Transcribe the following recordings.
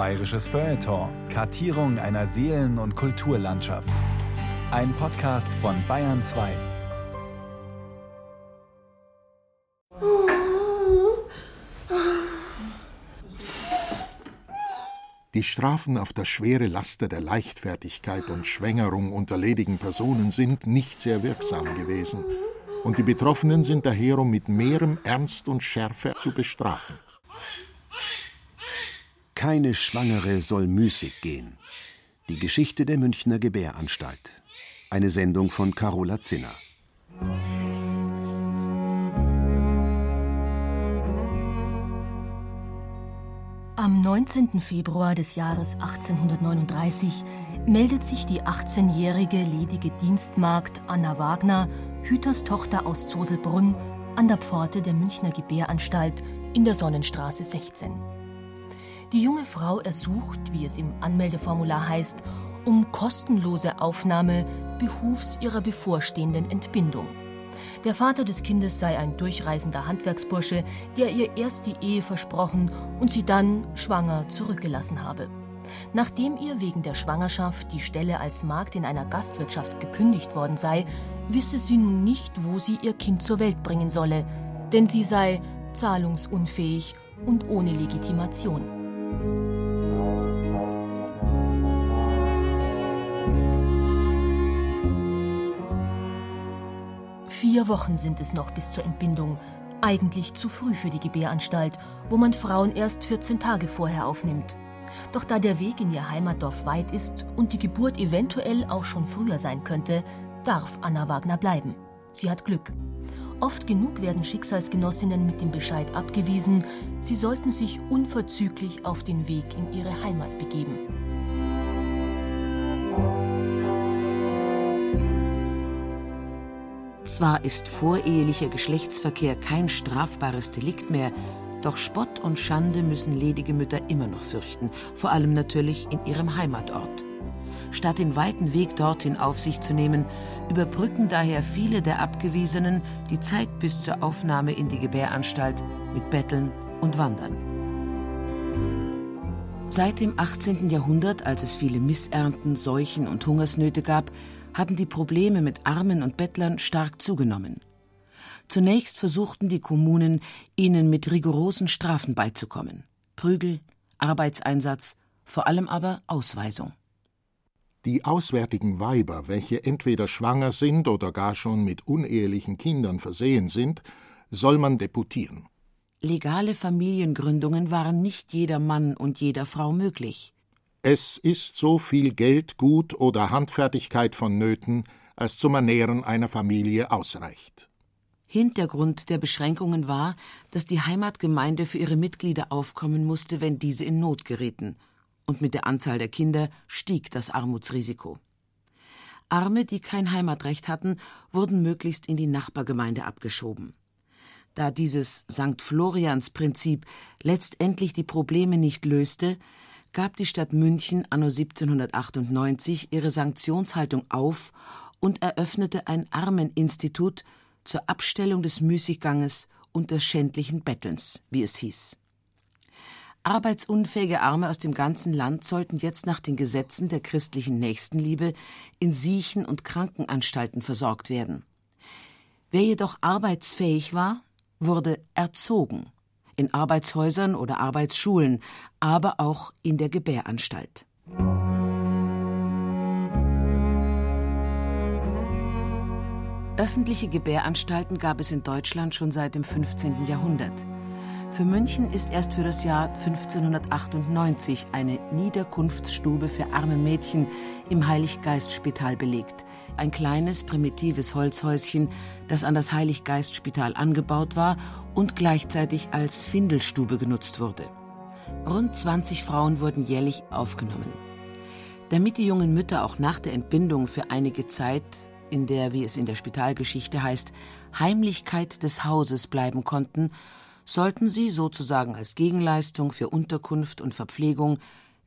Bayerisches Feuilleton. Kartierung einer Seelen- und Kulturlandschaft. Ein Podcast von Bayern 2. Die Strafen auf das schwere Laster der Leichtfertigkeit und Schwängerung unter ledigen Personen sind nicht sehr wirksam gewesen, und die Betroffenen sind daher um mit mehrem Ernst und Schärfe zu bestrafen. Keine Schwangere soll müßig gehen. Die Geschichte der Münchner Gebäranstalt. Eine Sendung von Carola Zinner. Am 19. Februar des Jahres 1839 meldet sich die 18-jährige ledige Dienstmagd Anna Wagner, Hüters Tochter aus Zoselbrunn, an der Pforte der Münchner Gebäranstalt in der Sonnenstraße 16. Die junge Frau ersucht, wie es im Anmeldeformular heißt, um kostenlose Aufnahme behufs ihrer bevorstehenden Entbindung. Der Vater des Kindes sei ein durchreisender Handwerksbursche, der ihr erst die Ehe versprochen und sie dann schwanger zurückgelassen habe. Nachdem ihr wegen der Schwangerschaft die Stelle als Magd in einer Gastwirtschaft gekündigt worden sei, wisse sie nun nicht, wo sie ihr Kind zur Welt bringen solle, denn sie sei zahlungsunfähig und ohne Legitimation. Vier Wochen sind es noch bis zur Entbindung. Eigentlich zu früh für die Gebäranstalt, wo man Frauen erst 14 Tage vorher aufnimmt. Doch da der Weg in ihr Heimatdorf weit ist und die Geburt eventuell auch schon früher sein könnte, darf Anna Wagner bleiben. Sie hat Glück. Oft genug werden Schicksalsgenossinnen mit dem Bescheid abgewiesen, sie sollten sich unverzüglich auf den Weg in ihre Heimat begeben. Zwar ist vorehelicher Geschlechtsverkehr kein strafbares Delikt mehr, doch Spott und Schande müssen ledige Mütter immer noch fürchten, vor allem natürlich in ihrem Heimatort. Statt den weiten Weg dorthin auf sich zu nehmen, überbrücken daher viele der Abgewiesenen die Zeit bis zur Aufnahme in die Gebäranstalt mit Betteln und Wandern. Seit dem 18. Jahrhundert, als es viele Missernten, Seuchen und Hungersnöte gab, hatten die Probleme mit Armen und Bettlern stark zugenommen. Zunächst versuchten die Kommunen, ihnen mit rigorosen Strafen beizukommen. Prügel, Arbeitseinsatz, vor allem aber Ausweisung. Die auswärtigen Weiber, welche entweder schwanger sind oder gar schon mit unehelichen Kindern versehen sind, soll man deputieren. Legale Familiengründungen waren nicht jeder Mann und jeder Frau möglich. Es ist so viel Geld, Gut oder Handfertigkeit vonnöten, als zum Ernähren einer Familie ausreicht. Hintergrund der Beschränkungen war, dass die Heimatgemeinde für ihre Mitglieder aufkommen musste, wenn diese in Not gerieten, und mit der Anzahl der Kinder stieg das Armutsrisiko. Arme, die kein Heimatrecht hatten, wurden möglichst in die Nachbargemeinde abgeschoben. Da dieses St. Florians Prinzip letztendlich die Probleme nicht löste, gab die Stadt München anno 1798 ihre Sanktionshaltung auf und eröffnete ein Armeninstitut zur Abstellung des Müßigganges und des schändlichen Bettelns, wie es hieß. Arbeitsunfähige Arme aus dem ganzen Land sollten jetzt nach den Gesetzen der christlichen Nächstenliebe in Siechen- und Krankenanstalten versorgt werden. Wer jedoch arbeitsfähig war, wurde erzogen in Arbeitshäusern oder Arbeitsschulen, aber auch in der Gebäranstalt. Öffentliche Gebäranstalten gab es in Deutschland schon seit dem 15. Jahrhundert. Für München ist erst für das Jahr 1598 eine Niederkunftsstube für arme Mädchen im Heiliggeistspital belegt. Ein kleines, primitives Holzhäuschen, das an das Heiliggeistspital angebaut war und gleichzeitig als Findelstube genutzt wurde. Rund 20 Frauen wurden jährlich aufgenommen. Damit die jungen Mütter auch nach der Entbindung für einige Zeit, in der, wie es in der Spitalgeschichte heißt, Heimlichkeit des Hauses bleiben konnten, sollten sie sozusagen als Gegenleistung für Unterkunft und Verpflegung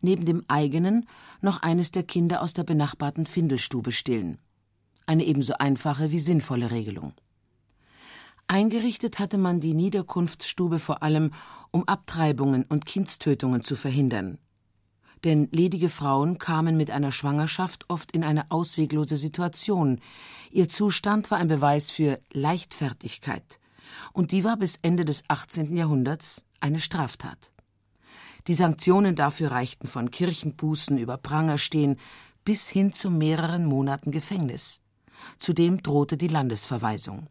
neben dem eigenen noch eines der Kinder aus der benachbarten Findelstube stillen. Eine ebenso einfache wie sinnvolle Regelung. Eingerichtet hatte man die Niederkunftsstube vor allem, um Abtreibungen und Kindstötungen zu verhindern. Denn ledige Frauen kamen mit einer Schwangerschaft oft in eine ausweglose Situation. Ihr Zustand war ein Beweis für Leichtfertigkeit. Und die war bis Ende des 18. Jahrhunderts eine Straftat. Die Sanktionen dafür reichten von Kirchenbußen über Prangerstehen bis hin zu mehreren Monaten Gefängnis. Zudem drohte die Landesverweisung.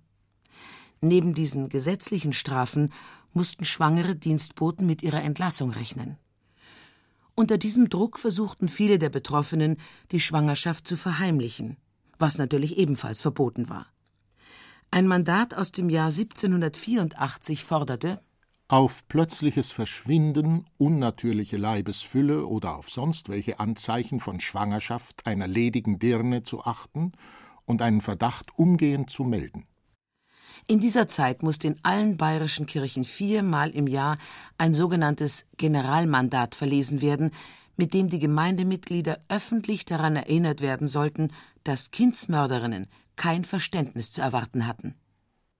Neben diesen gesetzlichen Strafen mussten schwangere Dienstboten mit ihrer Entlassung rechnen. Unter diesem Druck versuchten viele der Betroffenen, die Schwangerschaft zu verheimlichen, was natürlich ebenfalls verboten war. Ein Mandat aus dem Jahr 1784 forderte, auf plötzliches Verschwinden, unnatürliche Leibesfülle oder auf sonst welche Anzeichen von Schwangerschaft einer ledigen Dirne zu achten und einen Verdacht umgehend zu melden. In dieser Zeit musste in allen bayerischen Kirchen viermal im Jahr ein sogenanntes Generalmandat verlesen werden, mit dem die Gemeindemitglieder öffentlich daran erinnert werden sollten, dass Kindsmörderinnen kein Verständnis zu erwarten hatten.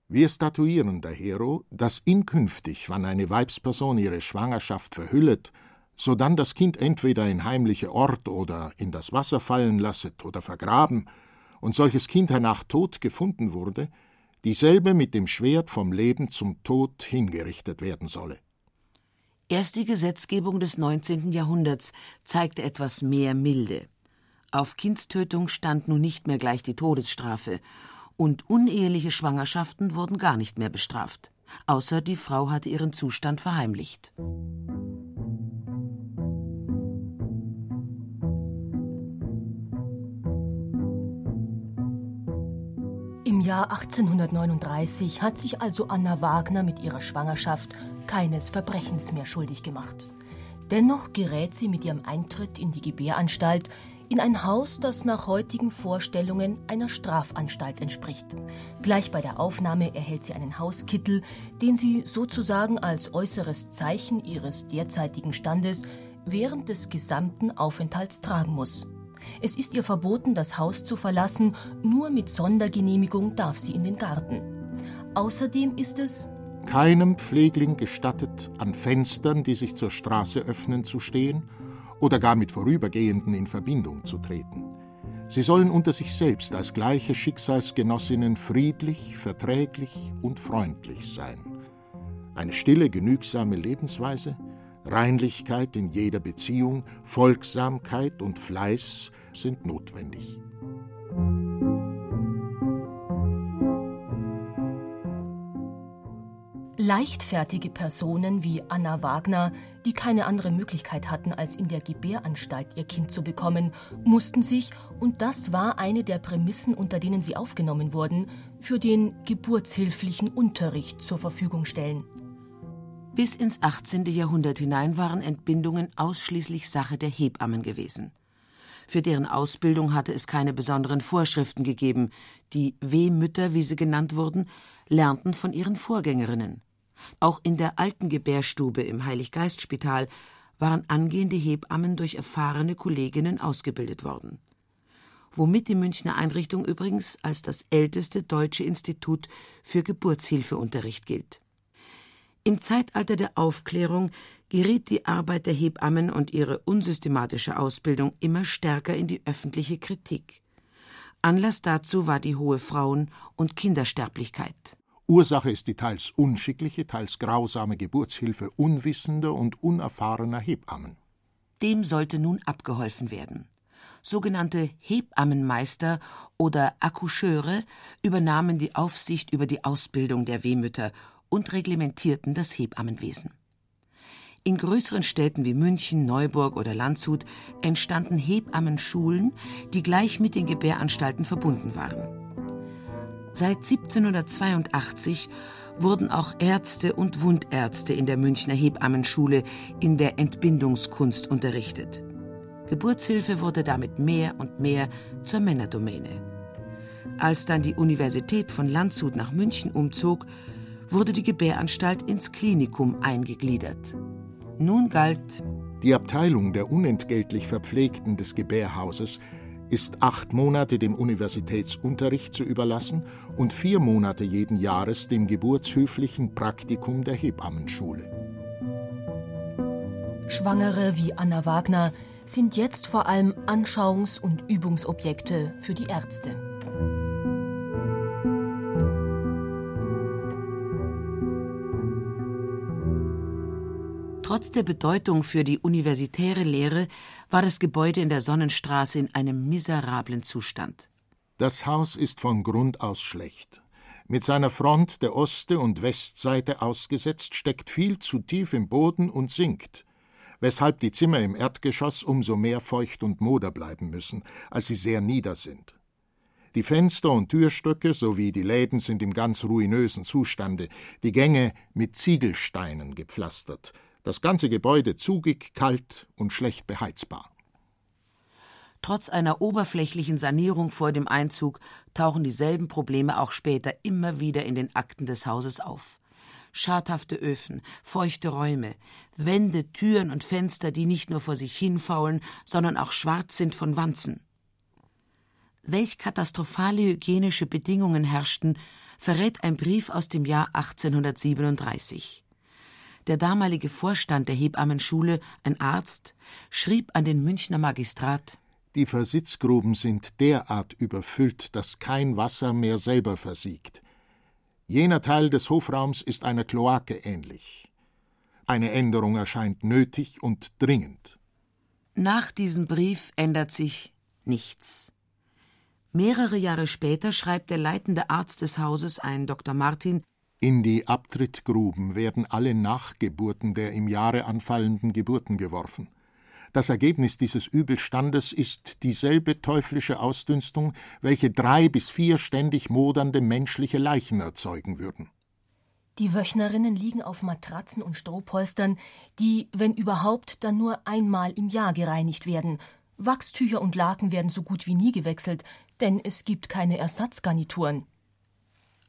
Wir statuieren dahero, dass inkünftig, wann eine Weibsperson ihre Schwangerschaft verhüllet, sodann das Kind entweder in heimliche Ort oder in das Wasser fallen lasset oder vergraben, und solches Kind hernach tot gefunden wurde, dieselbe mit dem Schwert vom Leben zum Tod hingerichtet werden solle. Erst die Gesetzgebung des 19. Jahrhunderts zeigte etwas mehr Milde. Auf Kindstötung stand nun nicht mehr gleich die Todesstrafe, und uneheliche Schwangerschaften wurden gar nicht mehr bestraft, außer die Frau hatte ihren Zustand verheimlicht. Im Jahr 1839 hat sich also Anna Wagner mit ihrer Schwangerschaft keines Verbrechens mehr schuldig gemacht. Dennoch gerät sie mit ihrem Eintritt in die Gebäranstalt in ein Haus, das nach heutigen Vorstellungen einer Strafanstalt entspricht. Gleich bei der Aufnahme erhält sie einen Hauskittel, den sie sozusagen als äußeres Zeichen ihres derzeitigen Standes während des gesamten Aufenthalts tragen muss. Es ist ihr verboten, das Haus zu verlassen, nur mit Sondergenehmigung darf sie in den Garten. Außerdem ist es keinem Pflegling gestattet, an Fenstern, die sich zur Straße öffnen, zu stehen oder gar mit Vorübergehenden in Verbindung zu treten. Sie sollen unter sich selbst als gleiche Schicksalsgenossinnen friedlich, verträglich und freundlich sein. Eine stille, genügsame Lebensweise, Reinlichkeit in jeder Beziehung, Folgsamkeit und Fleiß sind notwendig. Leichtfertige Personen wie Anna Wagner, die keine andere Möglichkeit hatten, als in der Gebäranstalt ihr Kind zu bekommen, mussten sich, und das war eine der Prämissen, unter denen sie aufgenommen wurden, für den geburtshilflichen Unterricht zur Verfügung stellen. Bis ins 18. Jahrhundert hinein waren Entbindungen ausschließlich Sache der Hebammen gewesen. Für deren Ausbildung hatte es keine besonderen Vorschriften gegeben. Die Wehmütter, wie sie genannt wurden, lernten von ihren Vorgängerinnen. Auch in der alten Gebärstube im Heiliggeistspital waren angehende Hebammen durch erfahrene Kolleginnen ausgebildet worden. Womit die Münchner Einrichtung übrigens als das älteste deutsche Institut für Geburtshilfeunterricht gilt. Im Zeitalter der Aufklärung geriet die Arbeit der Hebammen und ihre unsystematische Ausbildung immer stärker in die öffentliche Kritik. Anlass dazu war die hohe Frauen- und Kindersterblichkeit. Ursache ist die teils unschickliche, teils grausame Geburtshilfe unwissender und unerfahrener Hebammen. Dem sollte nun abgeholfen werden. Sogenannte Hebammenmeister oder Accoucheure übernahmen die Aufsicht über die Ausbildung der Wehmütter und reglementierten das Hebammenwesen. In größeren Städten wie München, Neuburg oder Landshut entstanden Hebammenschulen, die gleich mit den Gebäranstalten verbunden waren. Seit 1782 wurden auch Ärzte und Wundärzte in der Münchner Hebammenschule in der Entbindungskunst unterrichtet. Geburtshilfe wurde damit mehr und mehr zur Männerdomäne. Als dann die Universität von Landshut nach München umzog, wurde die Gebäranstalt ins Klinikum eingegliedert. Nun galt die Abteilung der unentgeltlich Verpflegten des Gebärhauses ist acht Monate dem Universitätsunterricht zu überlassen und vier Monate jeden Jahres dem geburtshöflichen Praktikum der Hebammenschule. Schwangere wie Anna Wagner sind jetzt vor allem Anschauungs- und Übungsobjekte für die Ärzte. Trotz der Bedeutung für die universitäre Lehre war das Gebäude in der Sonnenstraße in einem miserablen Zustand. Das Haus ist von Grund aus schlecht. Mit seiner Front der Oste- und Westseite ausgesetzt, steckt viel zu tief im Boden und sinkt, weshalb die Zimmer im Erdgeschoss umso mehr feucht und moder bleiben müssen, als sie sehr nieder sind. Die Fenster und Türstöcke sowie die Läden sind im ganz ruinösen Zustande, die Gänge mit Ziegelsteinen gepflastert, das ganze Gebäude zugig, kalt und schlecht beheizbar. Trotz einer oberflächlichen Sanierung vor dem Einzug tauchen dieselben Probleme auch später immer wieder in den Akten des Hauses auf. Schadhafte Öfen, feuchte Räume, Wände, Türen und Fenster, die nicht nur vor sich hinfaulen, sondern auch schwarz sind von Wanzen. Welch katastrophale hygienische Bedingungen herrschten, verrät ein Brief aus dem Jahr 1837. Der damalige Vorstand der Hebammenschule, ein Arzt, schrieb an den Münchner Magistrat Die Versitzgruben sind derart überfüllt, dass kein Wasser mehr selber versiegt. Jener Teil des Hofraums ist einer Kloake ähnlich. Eine Änderung erscheint nötig und dringend. Nach diesem Brief ändert sich nichts. Mehrere Jahre später schreibt der leitende Arzt des Hauses, ein Dr. Martin, in die Abtrittgruben werden alle Nachgeburten der im Jahre anfallenden Geburten geworfen. Das Ergebnis dieses Übelstandes ist dieselbe teuflische Ausdünstung, welche drei bis vier ständig modernde menschliche Leichen erzeugen würden. Die Wöchnerinnen liegen auf Matratzen und Strohpolstern, die, wenn überhaupt, dann nur einmal im Jahr gereinigt werden. Wachstücher und Laken werden so gut wie nie gewechselt, denn es gibt keine Ersatzgarnituren.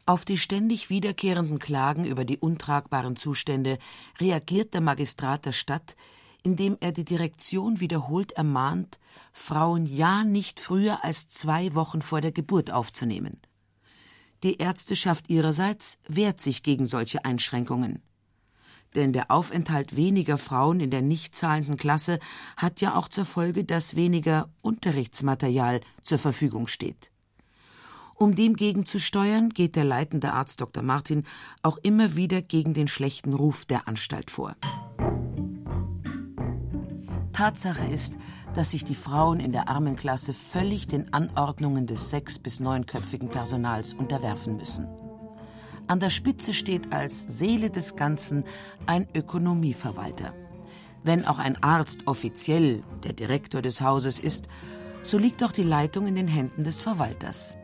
Auf die ständig wiederkehrenden Klagen über die untragbaren Zustände reagiert der Magistrat der Stadt, indem er die Direktion wiederholt ermahnt, Frauen ja nicht früher als zwei Wochen vor der Geburt aufzunehmen. Die Ärzteschaft ihrerseits wehrt sich gegen solche Einschränkungen. Denn der Aufenthalt weniger Frauen in der nicht zahlenden Klasse hat ja auch zur Folge, dass weniger Unterrichtsmaterial zur Verfügung steht. Um dem gegenzusteuern, geht der leitende Arzt Dr. Martin auch immer wieder gegen den schlechten Ruf der Anstalt vor. Tatsache ist, dass sich die Frauen in der Armenklasse völlig den Anordnungen des sechs- bis neunköpfigen Personals unterwerfen müssen. An der Spitze steht als Seele des Ganzen ein Ökonomieverwalter. Wenn auch ein Arzt offiziell der Direktor des Hauses ist, so liegt doch die Leitung in den Händen des Verwalters.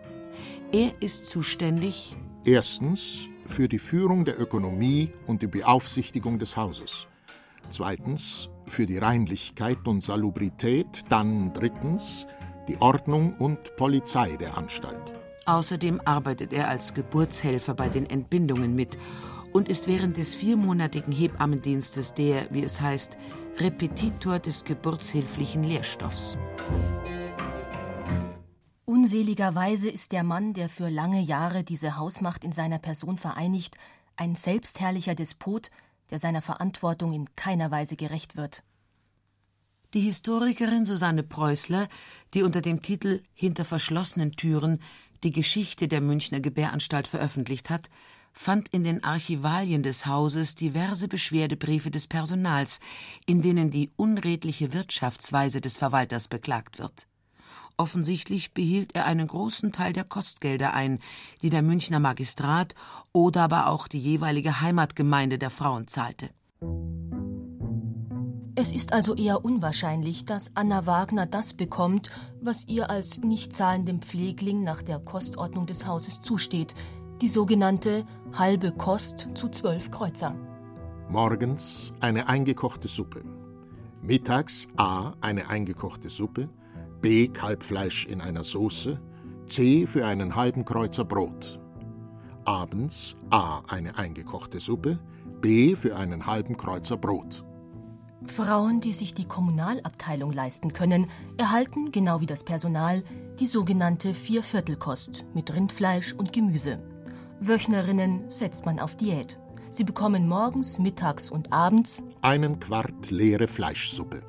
Er ist zuständig Erstens für die Führung der Ökonomie und die Beaufsichtigung des Hauses. Zweitens für die Reinlichkeit und Salubrität. Dann drittens die Ordnung und Polizei der Anstalt. Außerdem arbeitet er als Geburtshelfer bei den Entbindungen mit und ist während des viermonatigen Hebammendienstes der, wie es heißt, Repetitor des geburtshilflichen Lehrstoffs. Unseligerweise ist der Mann, der für lange Jahre diese Hausmacht in seiner Person vereinigt, ein selbstherrlicher Despot, der seiner Verantwortung in keiner Weise gerecht wird. Die Historikerin Susanne Preußler, die unter dem Titel Hinter verschlossenen Türen die Geschichte der Münchner Gebäranstalt veröffentlicht hat, fand in den Archivalien des Hauses diverse Beschwerdebriefe des Personals, in denen die unredliche Wirtschaftsweise des Verwalters beklagt wird. Offensichtlich behielt er einen großen Teil der Kostgelder ein, die der Münchner Magistrat oder aber auch die jeweilige Heimatgemeinde der Frauen zahlte. Es ist also eher unwahrscheinlich, dass Anna Wagner das bekommt, was ihr als nicht zahlendem Pflegling nach der Kostordnung des Hauses zusteht, die sogenannte halbe Kost zu zwölf Kreuzer. Morgens eine eingekochte Suppe. Mittags A eine eingekochte Suppe, B. Kalbfleisch in einer Soße, C. für einen halben Kreuzer Brot. Abends A. eine eingekochte Suppe, B. für einen halben Kreuzer Brot. Frauen, die sich die Kommunalabteilung leisten können, erhalten, genau wie das Personal, die sogenannte Vierviertelkost mit Rindfleisch und Gemüse. Wöchnerinnen setzt man auf Diät. Sie bekommen morgens, mittags und abends einen Quart leere Fleischsuppe.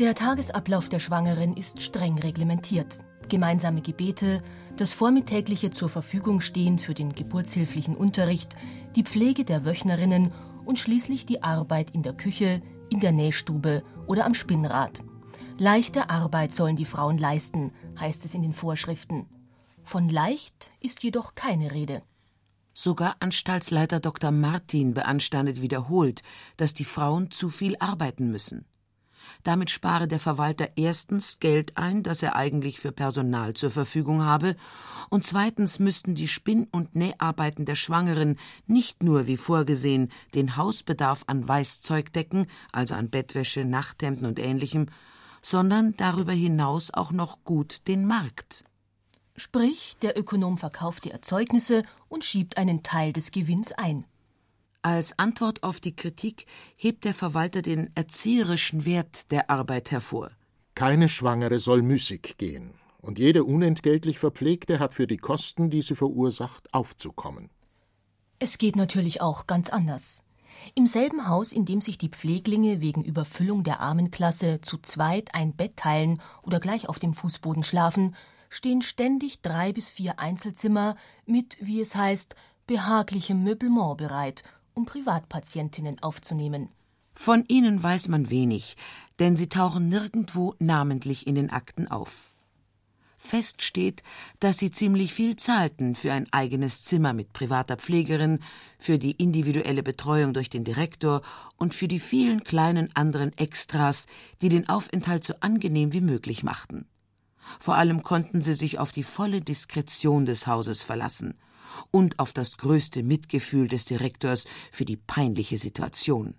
Der Tagesablauf der Schwangeren ist streng reglementiert. Gemeinsame Gebete, das vormittägliche zur Verfügung stehen für den geburtshilflichen Unterricht, die Pflege der Wöchnerinnen und schließlich die Arbeit in der Küche, in der Nähstube oder am Spinnrad. Leichte Arbeit sollen die Frauen leisten, heißt es in den Vorschriften. Von leicht ist jedoch keine Rede. Sogar Anstaltsleiter Dr. Martin beanstandet wiederholt, dass die Frauen zu viel arbeiten müssen. Damit spare der Verwalter erstens Geld ein, das er eigentlich für Personal zur Verfügung habe, und zweitens müssten die Spinn- und Näharbeiten der Schwangeren nicht nur wie vorgesehen den Hausbedarf an Weißzeug decken, also an Bettwäsche, Nachthemden und ähnlichem, sondern darüber hinaus auch noch gut den Markt. Sprich, der Ökonom verkauft die Erzeugnisse und schiebt einen Teil des Gewinns ein. Als Antwort auf die Kritik hebt der Verwalter den erzieherischen Wert der Arbeit hervor. Keine Schwangere soll müßig gehen, und jede unentgeltlich Verpflegte hat für die Kosten, die sie verursacht, aufzukommen. Es geht natürlich auch ganz anders. Im selben Haus, in dem sich die Pfleglinge wegen Überfüllung der Armenklasse zu zweit ein Bett teilen oder gleich auf dem Fußboden schlafen, stehen ständig drei bis vier Einzelzimmer mit, wie es heißt, behaglichem Möblement bereit um Privatpatientinnen aufzunehmen. Von ihnen weiß man wenig, denn sie tauchen nirgendwo namentlich in den Akten auf. Fest steht, dass sie ziemlich viel zahlten für ein eigenes Zimmer mit privater Pflegerin, für die individuelle Betreuung durch den Direktor und für die vielen kleinen anderen Extras, die den Aufenthalt so angenehm wie möglich machten. Vor allem konnten sie sich auf die volle Diskretion des Hauses verlassen – und auf das größte Mitgefühl des Direktors für die peinliche Situation.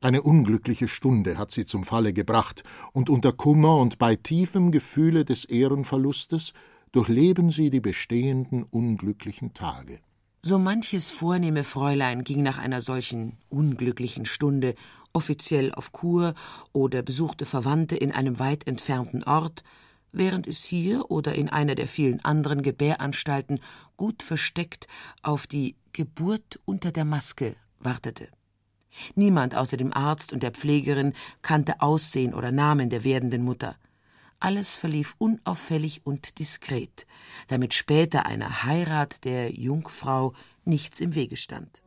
Eine unglückliche Stunde hat sie zum Falle gebracht, und unter Kummer und bei tiefem Gefühle des Ehrenverlustes durchleben sie die bestehenden unglücklichen Tage. So manches vornehme Fräulein ging nach einer solchen unglücklichen Stunde offiziell auf Kur oder besuchte Verwandte in einem weit entfernten Ort, während es hier oder in einer der vielen anderen Gebäranstalten gut versteckt auf die Geburt unter der Maske wartete. Niemand außer dem Arzt und der Pflegerin kannte Aussehen oder Namen der werdenden Mutter. Alles verlief unauffällig und diskret, damit später einer Heirat der Jungfrau nichts im Wege stand.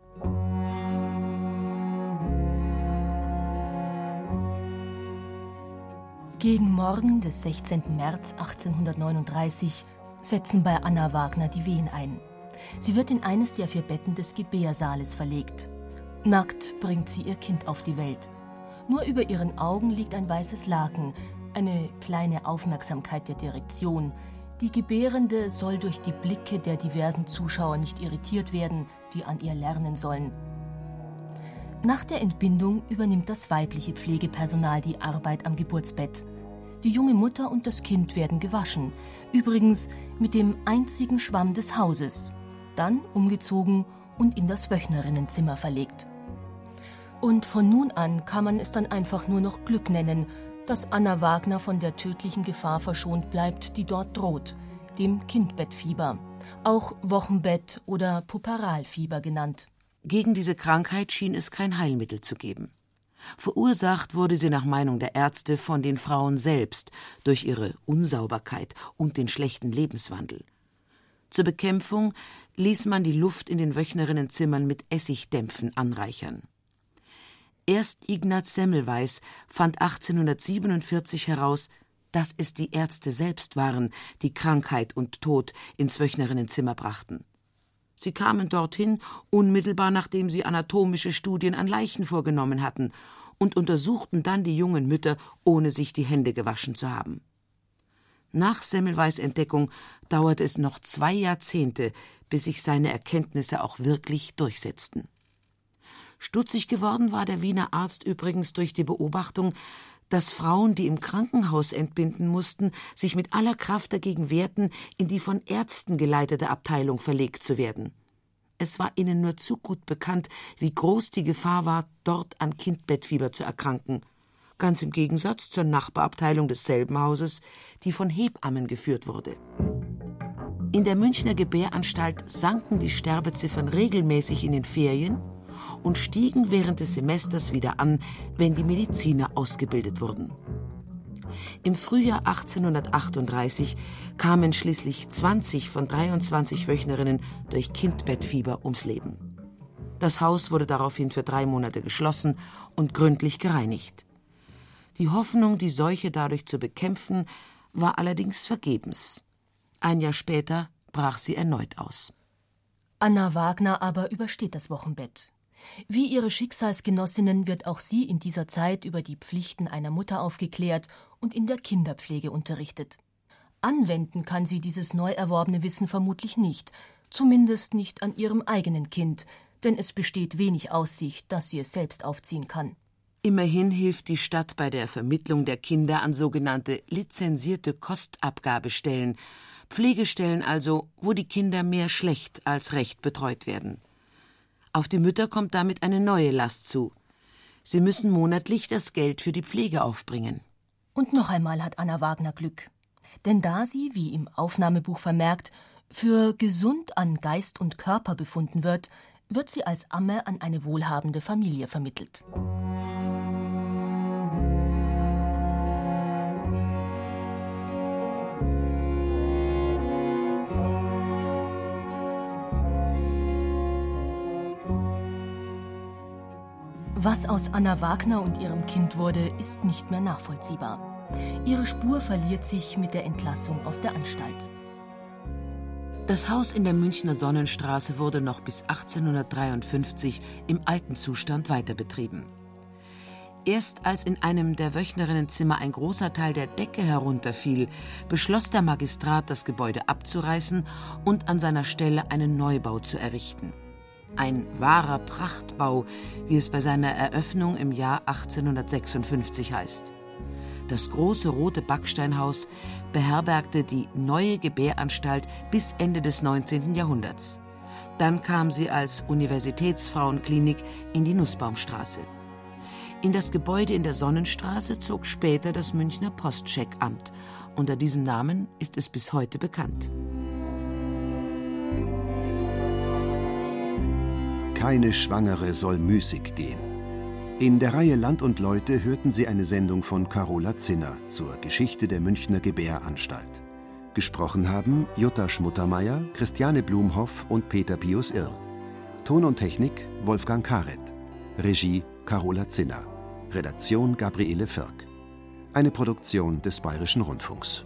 Gegen Morgen des 16. März 1839 setzen bei Anna Wagner die Wehen ein. Sie wird in eines der vier Betten des Gebärsaales verlegt. Nackt bringt sie ihr Kind auf die Welt. Nur über ihren Augen liegt ein weißes Laken, eine kleine Aufmerksamkeit der Direktion. Die Gebärende soll durch die Blicke der diversen Zuschauer nicht irritiert werden, die an ihr lernen sollen. Nach der Entbindung übernimmt das weibliche Pflegepersonal die Arbeit am Geburtsbett. Die junge Mutter und das Kind werden gewaschen, übrigens mit dem einzigen Schwamm des Hauses, dann umgezogen und in das Wöchnerinnenzimmer verlegt. Und von nun an kann man es dann einfach nur noch Glück nennen, dass Anna Wagner von der tödlichen Gefahr verschont bleibt, die dort droht, dem Kindbettfieber, auch Wochenbett oder Puparalfieber genannt. Gegen diese Krankheit schien es kein Heilmittel zu geben. Verursacht wurde sie nach Meinung der Ärzte von den Frauen selbst durch ihre Unsauberkeit und den schlechten Lebenswandel. Zur Bekämpfung ließ man die Luft in den Wöchnerinnenzimmern mit Essigdämpfen anreichern. Erst Ignaz Semmelweis fand 1847 heraus, dass es die Ärzte selbst waren, die Krankheit und Tod ins Wöchnerinnenzimmer brachten. Sie kamen dorthin, unmittelbar nachdem sie anatomische Studien an Leichen vorgenommen hatten, und untersuchten dann die jungen Mütter, ohne sich die Hände gewaschen zu haben. Nach Semmelweis Entdeckung dauerte es noch zwei Jahrzehnte, bis sich seine Erkenntnisse auch wirklich durchsetzten. Stutzig geworden war der Wiener Arzt übrigens durch die Beobachtung, dass Frauen, die im Krankenhaus entbinden mussten, sich mit aller Kraft dagegen wehrten, in die von Ärzten geleitete Abteilung verlegt zu werden. Es war ihnen nur zu gut bekannt, wie groß die Gefahr war, dort an Kindbettfieber zu erkranken, ganz im Gegensatz zur Nachbarabteilung desselben Hauses, die von Hebammen geführt wurde. In der Münchner Gebäranstalt sanken die Sterbeziffern regelmäßig in den Ferien und stiegen während des Semesters wieder an, wenn die Mediziner ausgebildet wurden. Im Frühjahr 1838 kamen schließlich 20 von 23 Wöchnerinnen durch Kindbettfieber ums Leben. Das Haus wurde daraufhin für drei Monate geschlossen und gründlich gereinigt. Die Hoffnung, die Seuche dadurch zu bekämpfen, war allerdings vergebens. Ein Jahr später brach sie erneut aus. Anna Wagner aber übersteht das Wochenbett. Wie ihre Schicksalsgenossinnen wird auch sie in dieser Zeit über die Pflichten einer Mutter aufgeklärt und in der Kinderpflege unterrichtet. Anwenden kann sie dieses neu erworbene Wissen vermutlich nicht, zumindest nicht an ihrem eigenen Kind, denn es besteht wenig Aussicht, dass sie es selbst aufziehen kann. Immerhin hilft die Stadt bei der Vermittlung der Kinder an sogenannte lizenzierte Kostabgabestellen, Pflegestellen also, wo die Kinder mehr schlecht als recht betreut werden. Auf die Mütter kommt damit eine neue Last zu. Sie müssen monatlich das Geld für die Pflege aufbringen. Und noch einmal hat Anna Wagner Glück. Denn da sie, wie im Aufnahmebuch vermerkt, für gesund an Geist und Körper befunden wird, wird sie als Amme an eine wohlhabende Familie vermittelt. Was aus Anna Wagner und ihrem Kind wurde, ist nicht mehr nachvollziehbar. Ihre Spur verliert sich mit der Entlassung aus der Anstalt. Das Haus in der Münchner Sonnenstraße wurde noch bis 1853 im alten Zustand weiterbetrieben. Erst als in einem der Wöchnerinnenzimmer ein großer Teil der Decke herunterfiel, beschloss der Magistrat, das Gebäude abzureißen und an seiner Stelle einen Neubau zu errichten. Ein wahrer Prachtbau, wie es bei seiner Eröffnung im Jahr 1856 heißt. Das große rote Backsteinhaus beherbergte die neue Gebäranstalt bis Ende des 19. Jahrhunderts. Dann kam sie als Universitätsfrauenklinik in die Nussbaumstraße. In das Gebäude in der Sonnenstraße zog später das Münchner Postcheckamt. Unter diesem Namen ist es bis heute bekannt. Keine Schwangere soll müßig gehen. In der Reihe Land und Leute hörten Sie eine Sendung von Carola Zinner zur Geschichte der Münchner Gebäranstalt. Gesprochen haben Jutta Schmuttermeier, Christiane Blumhoff und Peter Pius Irl. Ton und Technik Wolfgang Karet. Regie Carola Zinner. Redaktion Gabriele Firk. Eine Produktion des Bayerischen Rundfunks.